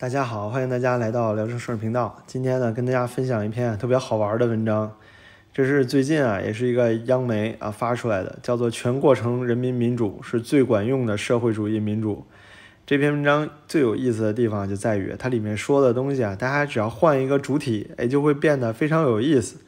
大家好，欢迎大家来到聊城摄影频道。今天呢，跟大家分享一篇特别好玩的文章。这是最近啊，也是一个央媒啊发出来的，叫做《全过程人民民主是最管用的社会主义民主》。这篇文章最有意思的地方就在于，它里面说的东西啊，大家只要换一个主体，哎，就会变得非常有意思。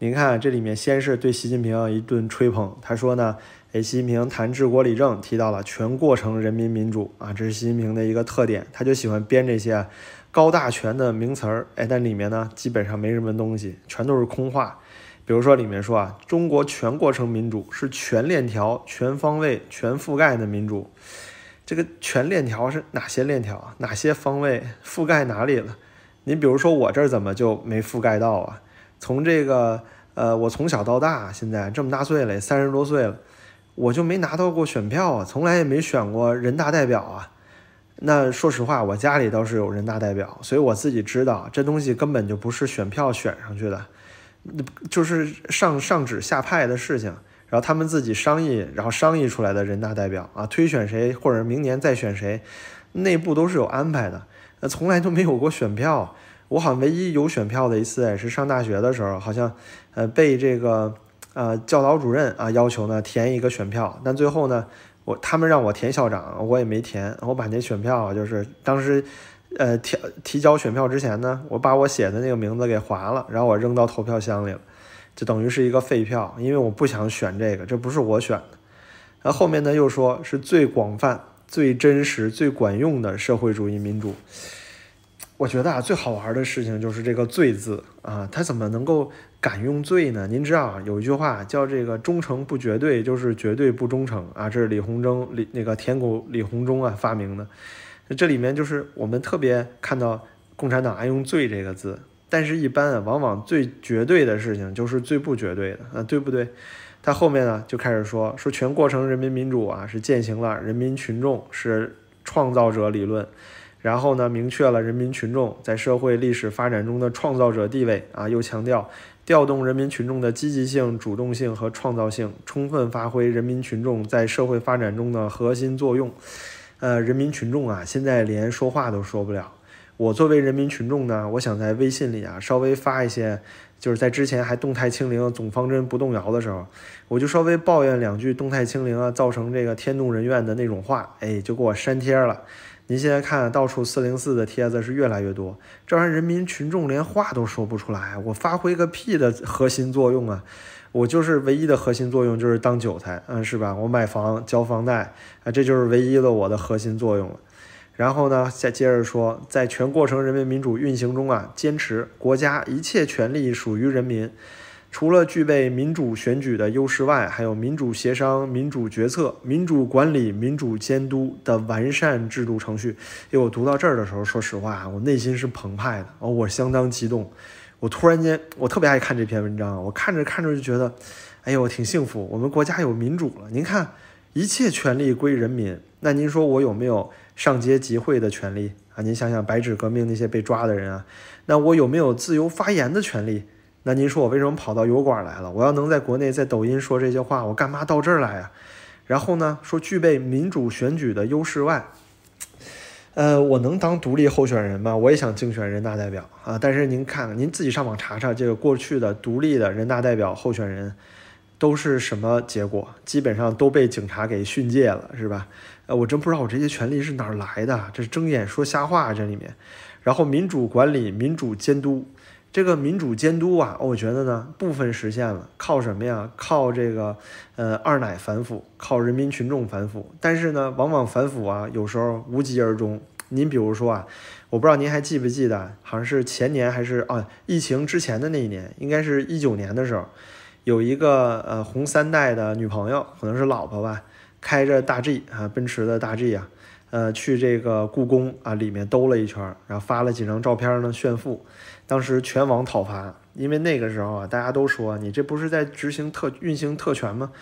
您看这里面，先是对习近平一顿吹捧，他说呢。习近平谈治国理政，提到了全过程人民民主啊，这是习近平的一个特点，他就喜欢编这些高大全的名词儿。哎，但里面呢，基本上没什么东西，全都是空话。比如说里面说啊，中国全过程民主是全链条、全方位、全覆盖的民主。这个全链条是哪些链条啊？哪些方位覆盖哪里了？您比如说我这儿怎么就没覆盖到啊？从这个呃，我从小到大，现在这么大岁了，三十多岁了。我就没拿到过选票啊，从来也没选过人大代表啊。那说实话，我家里倒是有人大代表，所以我自己知道这东西根本就不是选票选上去的，就是上上旨下派的事情，然后他们自己商议，然后商议出来的人大代表啊，推选谁或者明年再选谁，内部都是有安排的。那从来都没有过选票，我好像唯一有选票的一次也是上大学的时候，好像呃被这个。呃，教导主任啊，要求呢填一个选票，但最后呢，我他们让我填校长，我也没填，我把那选票就是当时，呃，提提交选票之前呢，我把我写的那个名字给划了，然后我扔到投票箱里了，就等于是一个废票，因为我不想选这个，这不是我选的。然后后面呢又说是最广泛、最真实、最管用的社会主义民主。我觉得啊，最好玩的事情就是这个“最”字啊，他怎么能够敢用“最”呢？您知道啊，有一句话叫“这个忠诚不绝对，就是绝对不忠诚”啊，这是李鸿忠李那个舔狗李鸿忠啊发明的。这里面就是我们特别看到共产党爱用“最”这个字，但是一般啊，往往最绝对的事情就是最不绝对的啊，对不对？他后面呢就开始说说全过程人民民主啊，是践行了人民群众是创造者理论。然后呢，明确了人民群众在社会历史发展中的创造者地位啊，又强调调动人民群众的积极性、主动性和创造性，充分发挥人民群众在社会发展中的核心作用。呃，人民群众啊，现在连说话都说不了。我作为人民群众呢，我想在微信里啊，稍微发一些，就是在之前还动态清零、总方针不动摇的时候，我就稍微抱怨两句动态清零啊，造成这个天怒人怨的那种话，哎，就给我删帖了。您现在看到处四零四的帖子是越来越多，这玩意人民群众连话都说不出来，我发挥个屁的核心作用啊！我就是唯一的核心作用就是当韭菜，嗯，是吧？我买房交房贷啊，这就是唯一的我的核心作用了。然后呢，再接着说，在全过程人民民主运行中啊，坚持国家一切权利属于人民。除了具备民主选举的优势外，还有民主协商、民主决策、民主管理、民主监督的完善制度程序。因为我读到这儿的时候，说实话啊，我内心是澎湃的，哦，我相当激动。我突然间，我特别爱看这篇文章，我看着看着就觉得，哎呦，挺幸福。我们国家有民主了。您看，一切权利归人民。那您说我有没有上街集会的权利啊？您想想白纸革命那些被抓的人啊，那我有没有自由发言的权利？那您说我为什么跑到油管来了？我要能在国内在抖音说这些话，我干嘛到这儿来呀？然后呢，说具备民主选举的优势外，呃，我能当独立候选人吗？我也想竞选人大代表啊！但是您看，您自己上网查查，这个过去的独立的人大代表候选人都是什么结果？基本上都被警察给训诫了，是吧？呃，我真不知道我这些权利是哪儿来的，这是睁眼说瞎话这里面。然后民主管理、民主监督。这个民主监督啊，我觉得呢，部分实现了，靠什么呀？靠这个，呃，二奶反腐，靠人民群众反腐。但是呢，往往反腐啊，有时候无疾而终。您比如说啊，我不知道您还记不记得，好像是前年还是啊，疫情之前的那一年，应该是一九年的时候，有一个呃红三代的女朋友，可能是老婆吧，开着大 G 啊，奔驰的大 G 啊，呃，去这个故宫啊里面兜了一圈，然后发了几张照片呢炫富。当时全网讨伐，因为那个时候啊，大家都说你这不是在执行特运行特权吗？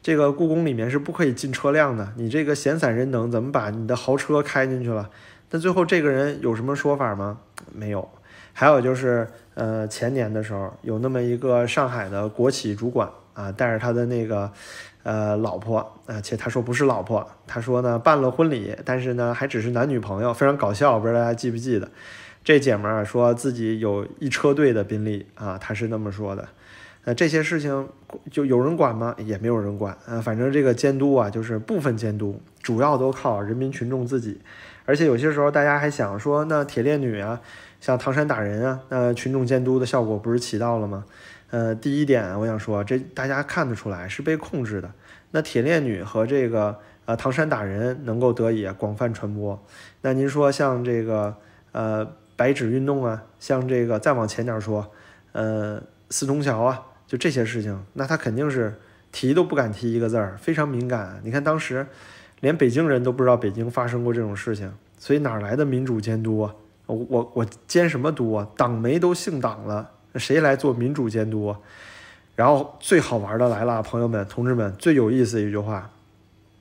这个故宫里面是不可以进车辆的，你这个闲散人等怎么把你的豪车开进去了？但最后这个人有什么说法吗？没有。还有就是，呃，前年的时候有那么一个上海的国企主管啊，带着他的那个，呃老婆啊，且他说不是老婆，他说呢办了婚礼，但是呢还只是男女朋友，非常搞笑，不知道大家记不记得？这姐们儿说自己有一车队的宾利啊，他是那么说的。那这些事情就有人管吗？也没有人管啊。反正这个监督啊，就是部分监督，主要都靠人民群众自己。而且有些时候大家还想说，那铁链女啊，像唐山打人啊，那群众监督的效果不是起到了吗？呃，第一点我想说，这大家看得出来是被控制的。那铁链女和这个呃唐山打人能够得以广泛传播。那您说像这个呃白纸运动啊，像这个再往前点说，呃四通桥啊。就这些事情，那他肯定是提都不敢提一个字儿，非常敏感。你看当时，连北京人都不知道北京发生过这种事情，所以哪来的民主监督啊？我我我监什么督啊？党媒都姓党了，谁来做民主监督？然后最好玩的来了，朋友们、同志们，最有意思的一句话，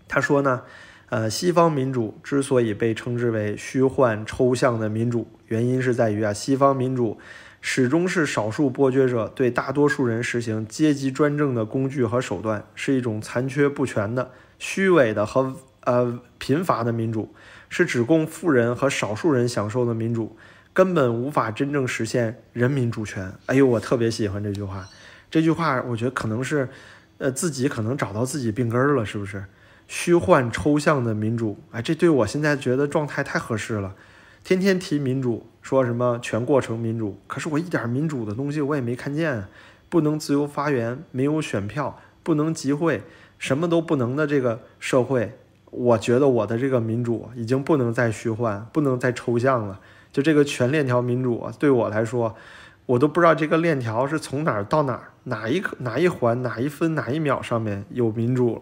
他说呢，呃，西方民主之所以被称之为虚幻抽象的民主，原因是在于啊，西方民主。始终是少数剥削者对大多数人实行阶级专政的工具和手段，是一种残缺不全的、虚伪的和呃贫乏的民主，是只供富人和少数人享受的民主，根本无法真正实现人民主权。哎呦，我特别喜欢这句话，这句话我觉得可能是，呃，自己可能找到自己病根儿了，是不是？虚幻抽象的民主，哎，这对我现在觉得状态太合适了。天天提民主，说什么全过程民主，可是我一点民主的东西我也没看见啊，不能自由发言，没有选票，不能集会，什么都不能的这个社会，我觉得我的这个民主已经不能再虚幻，不能再抽象了。就这个全链条民主啊，对我来说，我都不知道这个链条是从哪儿到哪儿，哪一哪一环，哪一分，哪一秒上面有民主了。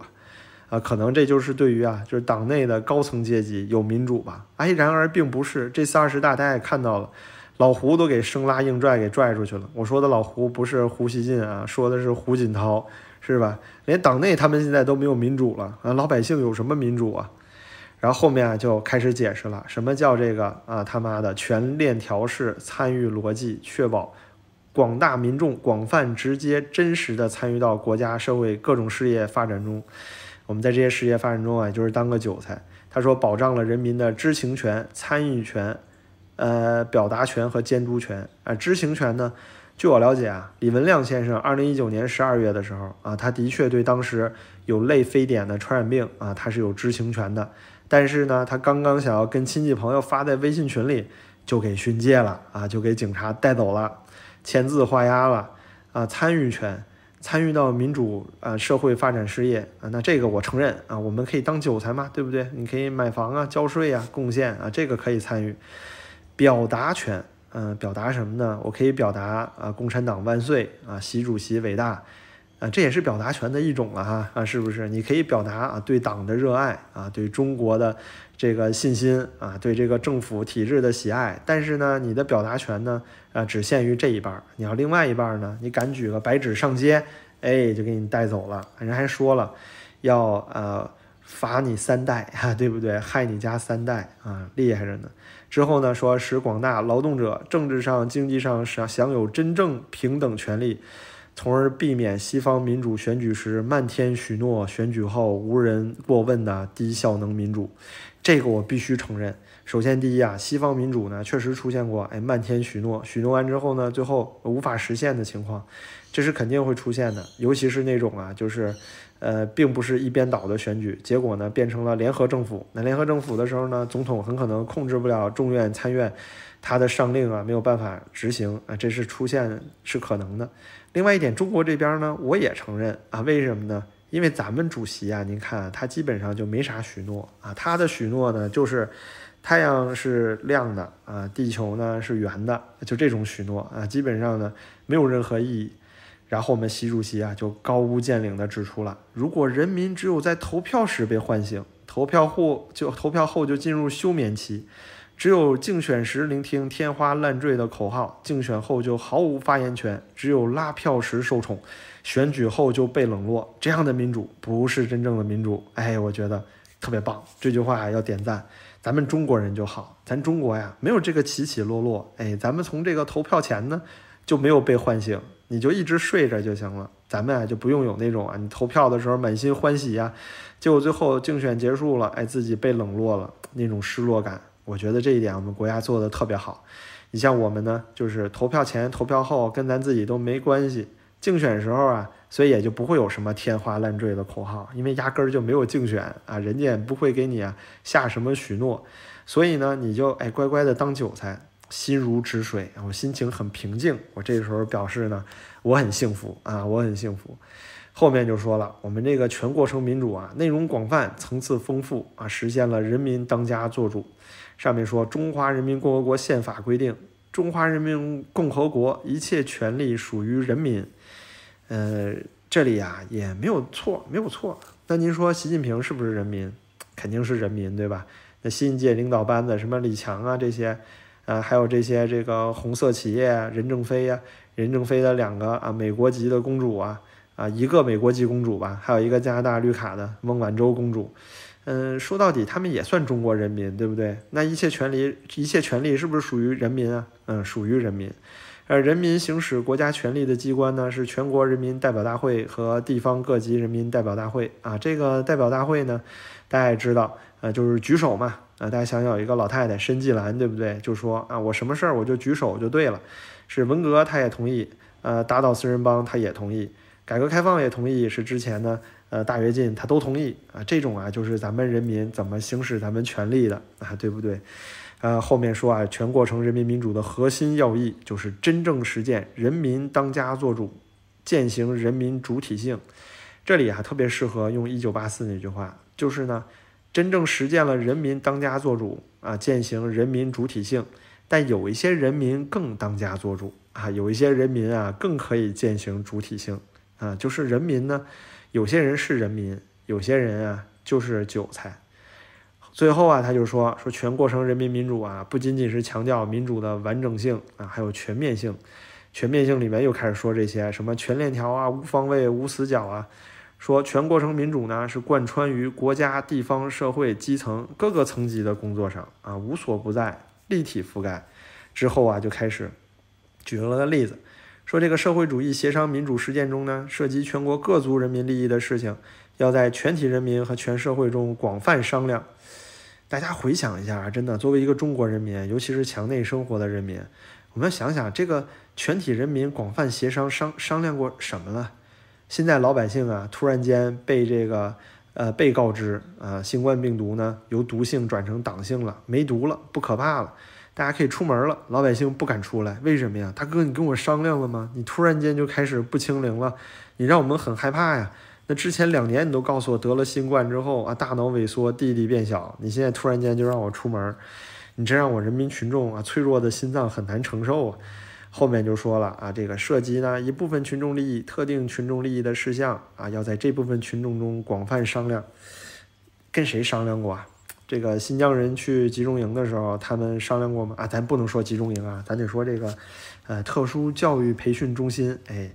啊，可能这就是对于啊，就是党内的高层阶级有民主吧？哎，然而并不是。这次二十大大家也看到了，老胡都给生拉硬拽给拽出去了。我说的老胡不是胡锡进啊，说的是胡锦涛，是吧？连党内他们现在都没有民主了啊，老百姓有什么民主啊？然后后面啊就开始解释了，什么叫这个啊他妈的全链条式参与逻辑，确保广大民众广泛、直接、真实的参与到国家社会各种事业发展中。我们在这些事业发展中啊，就是当个韭菜。他说，保障了人民的知情权、参与权、呃表达权和监督权啊。知情权呢，据我了解啊，李文亮先生二零一九年十二月的时候啊，他的确对当时有类非典的传染病啊，他是有知情权的。但是呢，他刚刚想要跟亲戚朋友发在微信群里，就给训诫了啊，就给警察带走了，签字画押了啊。参与权。参与到民主啊社会发展事业啊，那这个我承认啊，我们可以当韭菜嘛，对不对？你可以买房啊，交税啊，贡献啊，这个可以参与。表达权，嗯，表达什么呢？我可以表达啊，共产党万岁啊，习主席伟大这也是表达权的一种了哈啊，是不是？你可以表达啊对党的热爱啊，对中国的这个信心啊，对这个政府体制的喜爱，但是呢，你的表达权呢？啊，只限于这一半你要另外一半呢？你敢举个白纸上街，哎，就给你带走了。人还说了，要呃罚你三代，哈，对不对？害你家三代啊，厉害着呢。之后呢，说使广大劳动者政治上、经济上享享有真正平等权利，从而避免西方民主选举时漫天许诺，选举后无人过问的低效能民主。这个我必须承认。首先，第一啊，西方民主呢确实出现过，哎，漫天许诺，许诺完之后呢，最后无法实现的情况，这是肯定会出现的。尤其是那种啊，就是，呃，并不是一边倒的选举，结果呢变成了联合政府。那联合政府的时候呢，总统很可能控制不了众院参院，他的上令啊没有办法执行啊，这是出现是可能的。另外一点，中国这边呢，我也承认啊，为什么呢？因为咱们主席啊，您看他基本上就没啥许诺啊，他的许诺呢就是。太阳是亮的啊，地球呢是圆的，就这种许诺啊，基本上呢没有任何意义。然后我们习主席啊就高屋建瓴地指出了，如果人民只有在投票时被唤醒，投票后就投票后就进入休眠期；只有竞选时聆听天花乱坠的口号，竞选后就毫无发言权；只有拉票时受宠，选举后就被冷落。这样的民主不是真正的民主。哎，我觉得特别棒，这句话要点赞。咱们中国人就好，咱中国呀没有这个起起落落，哎，咱们从这个投票前呢，就没有被唤醒，你就一直睡着就行了。咱们啊就不用有那种啊，你投票的时候满心欢喜呀，结果最后竞选结束了，哎，自己被冷落了那种失落感。我觉得这一点我们国家做的特别好。你像我们呢，就是投票前、投票后跟咱自己都没关系。竞选时候啊，所以也就不会有什么天花乱坠的口号，因为压根儿就没有竞选啊，人家也不会给你啊下什么许诺。所以呢，你就哎乖乖的当韭菜，心如止水，我心情很平静。我这时候表示呢，我很幸福啊，我很幸福。后面就说了，我们这个全过程民主啊，内容广泛，层次丰富啊，实现了人民当家作主。上面说，中华人民共和国宪法规定，中华人民共和国一切权利属于人民。呃，这里啊也没有错，没有错。那您说习近平是不是人民？肯定是人民，对吧？那新一届领导班子，什么李强啊这些，啊，还有这些这个红色企业啊，任正非呀，任正非的两个啊美国籍的公主啊，啊一个美国籍公主吧，还有一个加拿大绿卡的孟晚舟公主。嗯，说到底，他们也算中国人民，对不对？那一切权利，一切权利是不是属于人民啊？嗯，属于人民。而人民行使国家权力的机关呢，是全国人民代表大会和地方各级人民代表大会啊。这个代表大会呢，大家也知道，呃，就是举手嘛。啊，大家想想，有一个老太太申纪兰，对不对？就说啊，我什么事儿我就举手就对了。是文革，他也同意；呃，打倒四人帮，他也同意；改革开放也同意。是之前呢。呃，大跃进他都同意啊，这种啊就是咱们人民怎么行使咱们权利的啊，对不对？呃，后面说啊，全过程人民民主的核心要义就是真正实践人民当家作主，践行人民主体性。这里啊特别适合用一九八四那句话，就是呢，真正实践了人民当家作主啊，践行人民主体性。但有一些人民更当家作主啊，有一些人民啊更可以践行主体性啊，就是人民呢。有些人是人民，有些人啊就是韭菜。最后啊，他就说说全过程人民民主啊，不仅仅是强调民主的完整性啊，还有全面性。全面性里面又开始说这些什么全链条啊、无方位、无死角啊。说全过程民主呢，是贯穿于国家、地方、社会、基层各个层级的工作上啊，无所不在，立体覆盖。之后啊，就开始举了个例子。说这个社会主义协商民主实践中呢，涉及全国各族人民利益的事情，要在全体人民和全社会中广泛商量。大家回想一下，真的，作为一个中国人民，尤其是墙内生活的人民，我们想想这个全体人民广泛协商商商量过什么了？现在老百姓啊，突然间被这个呃被告知啊，新冠病毒呢由毒性转成党性了，没毒了，不可怕了。大家可以出门了，老百姓不敢出来，为什么呀？大哥，你跟我商量了吗？你突然间就开始不清零了，你让我们很害怕呀。那之前两年你都告诉我得了新冠之后啊，大脑萎缩，弟弟变小，你现在突然间就让我出门，你这让我人民群众啊脆弱的心脏很难承受啊。后面就说了啊，这个涉及呢一部分群众利益、特定群众利益的事项啊，要在这部分群众中广泛商量。跟谁商量过啊？这个新疆人去集中营的时候，他们商量过吗？啊，咱不能说集中营啊，咱得说这个，呃，特殊教育培训中心，哎，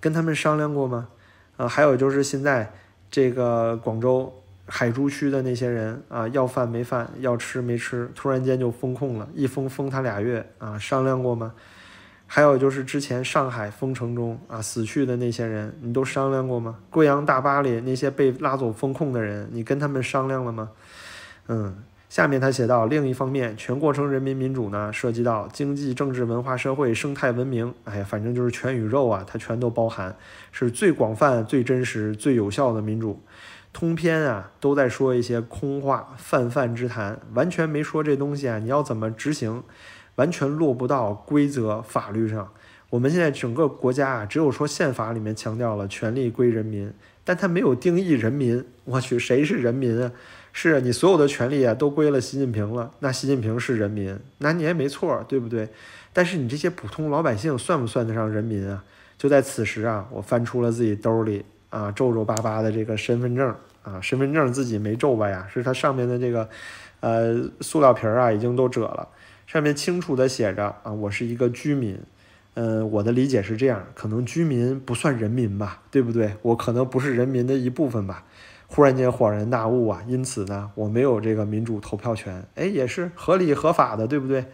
跟他们商量过吗？啊，还有就是现在这个广州海珠区的那些人啊，要饭没饭，要吃没吃，突然间就封控了，一封封他俩月啊，商量过吗？还有就是之前上海封城中啊死去的那些人，你都商量过吗？贵阳大巴里那些被拉走封控的人，你跟他们商量了吗？嗯，下面他写到，另一方面，全过程人民民主呢，涉及到经济、政治、文化、社会、生态文明，哎，反正就是全宇宙啊，它全都包含，是最广泛、最真实、最有效的民主。通篇啊，都在说一些空话、泛泛之谈，完全没说这东西啊，你要怎么执行，完全落不到规则、法律上。我们现在整个国家啊，只有说宪法里面强调了权力归人民，但它没有定义人民。我去，谁是人民啊？是你所有的权利啊，都归了习近平了。那习近平是人民，那你也没错，对不对？但是你这些普通老百姓算不算得上人民啊？就在此时啊，我翻出了自己兜里啊皱皱巴巴的这个身份证啊，身份证自己没皱吧呀？是它上面的这个呃塑料皮儿啊已经都褶了，上面清楚的写着啊，我是一个居民。嗯，我的理解是这样，可能居民不算人民吧，对不对？我可能不是人民的一部分吧。忽然间恍然大悟啊！因此呢，我没有这个民主投票权，哎，也是合理合法的，对不对？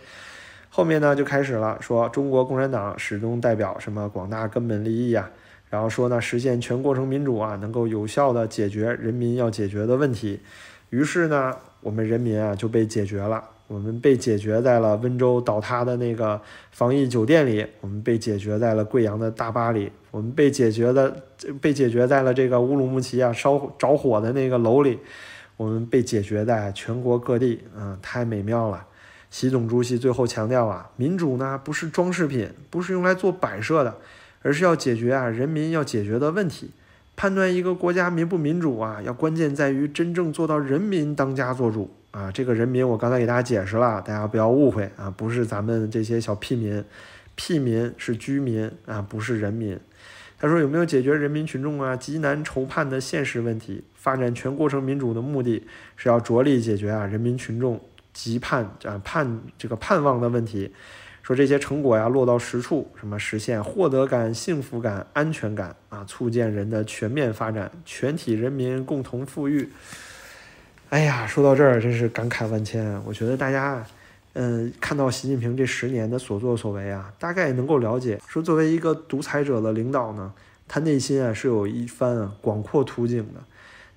后面呢就开始了，说中国共产党始终代表什么广大根本利益啊，然后说呢实现全过程民主啊，能够有效的解决人民要解决的问题。于是呢，我们人民啊就被解决了，我们被解决在了温州倒塌的那个防疫酒店里，我们被解决在了贵阳的大巴里，我们被解决的被解决在了这个乌鲁木齐啊烧着火的那个楼里，我们被解决在全国各地，嗯，太美妙了。习总书记最后强调啊，民主呢不是装饰品，不是用来做摆设的，而是要解决啊人民要解决的问题。判断一个国家民不民主啊，要关键在于真正做到人民当家作主啊。这个人民我刚才给大家解释了，大家不要误会啊，不是咱们这些小屁民，屁民是居民啊，不是人民。他说有没有解决人民群众啊极难筹判的现实问题？发展全过程民主的目的是要着力解决啊人民群众急盼啊盼这个盼望的问题。说这些成果呀落到实处，什么实现获得感、幸福感、安全感啊，促进人的全面发展，全体人民共同富裕。哎呀，说到这儿真是感慨万千。我觉得大家，嗯，看到习近平这十年的所作所为啊，大概能够了解，说作为一个独裁者的领导呢，他内心啊是有一番啊广阔图景的。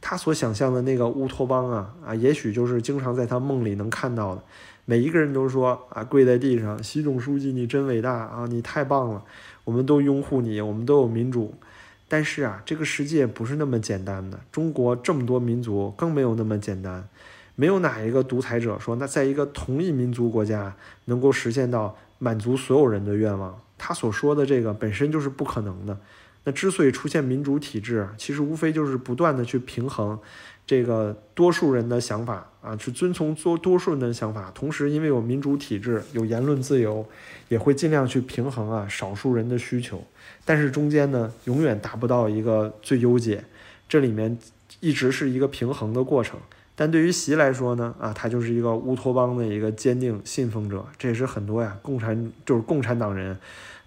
他所想象的那个乌托邦啊啊，也许就是经常在他梦里能看到的。每一个人都说啊，跪在地上，习总书记你真伟大啊，你太棒了，我们都拥护你，我们都有民主。但是啊，这个世界不是那么简单的，中国这么多民族更没有那么简单，没有哪一个独裁者说那在一个同一民族国家能够实现到满足所有人的愿望。他所说的这个本身就是不可能的。那之所以出现民主体制，其实无非就是不断的去平衡。这个多数人的想法啊，去遵从多多数人的想法，同时因为有民主体制，有言论自由，也会尽量去平衡啊少数人的需求。但是中间呢，永远达不到一个最优解，这里面一直是一个平衡的过程。但对于习来说呢，啊，他就是一个乌托邦的一个坚定信奉者，这也是很多呀共产就是共产党人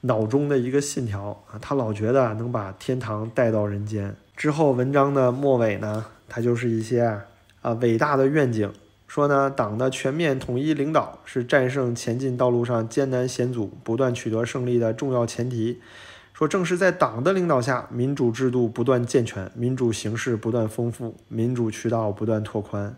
脑中的一个信条啊，他老觉得能把天堂带到人间。之后文章的末尾呢？它就是一些啊伟大的愿景，说呢党的全面统一领导是战胜前进道路上艰难险阻、不断取得胜利的重要前提。说正是在党的领导下，民主制度不断健全，民主形式不断丰富，民主渠道不断拓宽。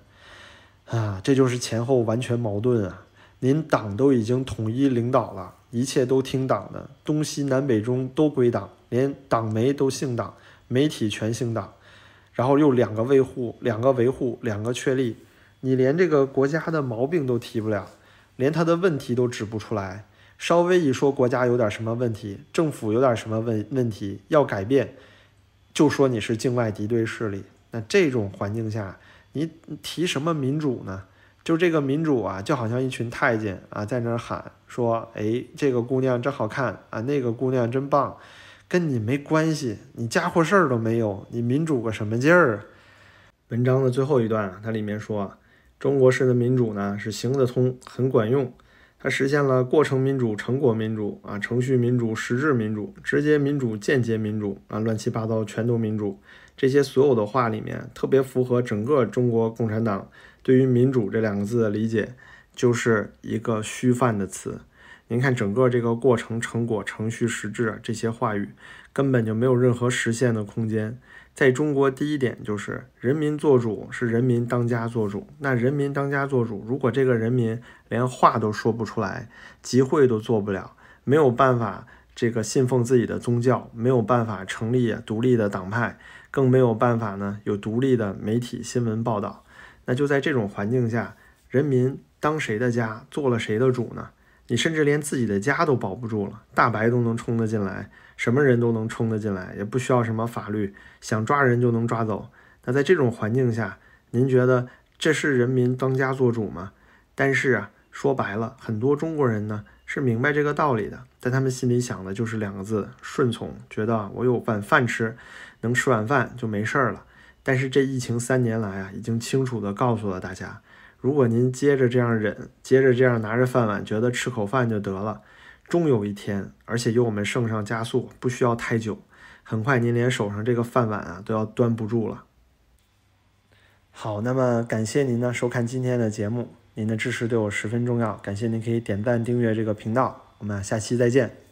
啊，这就是前后完全矛盾啊！您党都已经统一领导了，一切都听党的，东西南北中都归党，连党媒都姓党，媒体全姓党。然后又两个维护，两个维护，两个确立，你连这个国家的毛病都提不了，连他的问题都指不出来。稍微一说国家有点什么问题，政府有点什么问问题要改变，就说你是境外敌对势力。那这种环境下，你提什么民主呢？就这个民主啊，就好像一群太监啊，在那儿喊说：“哎，这个姑娘真好看啊，那个姑娘真棒。”跟你没关系，你家伙事儿都没有，你民主个什么劲儿啊？文章的最后一段，它里面说，中国式的民主呢是行得通，很管用，它实现了过程民主、成果民主啊、程序民主、实质民主、直接民主、间接民主啊，乱七八糟全都民主。这些所有的话里面，特别符合整个中国共产党对于民主这两个字的理解，就是一个虚泛的词。您看，整个这个过程、成果、程序、实质这些话语，根本就没有任何实现的空间。在中国，第一点就是人民做主，是人民当家做主。那人民当家做主，如果这个人民连话都说不出来，集会都做不了，没有办法这个信奉自己的宗教，没有办法成立独立的党派，更没有办法呢有独立的媒体新闻报道。那就在这种环境下，人民当谁的家，做了谁的主呢？你甚至连自己的家都保不住了，大白都能冲得进来，什么人都能冲得进来，也不需要什么法律，想抓人就能抓走。那在这种环境下，您觉得这是人民当家做主吗？但是啊，说白了，很多中国人呢是明白这个道理的，在他们心里想的就是两个字：顺从，觉得我有碗饭吃，能吃晚饭就没事儿了。但是这疫情三年来啊，已经清楚地告诉了大家。如果您接着这样忍，接着这样拿着饭碗，觉得吃口饭就得了，终有一天，而且有我们圣上加速，不需要太久，很快您连手上这个饭碗啊都要端不住了。好，那么感谢您呢收看今天的节目，您的支持对我十分重要，感谢您可以点赞订阅这个频道。我们下期再见。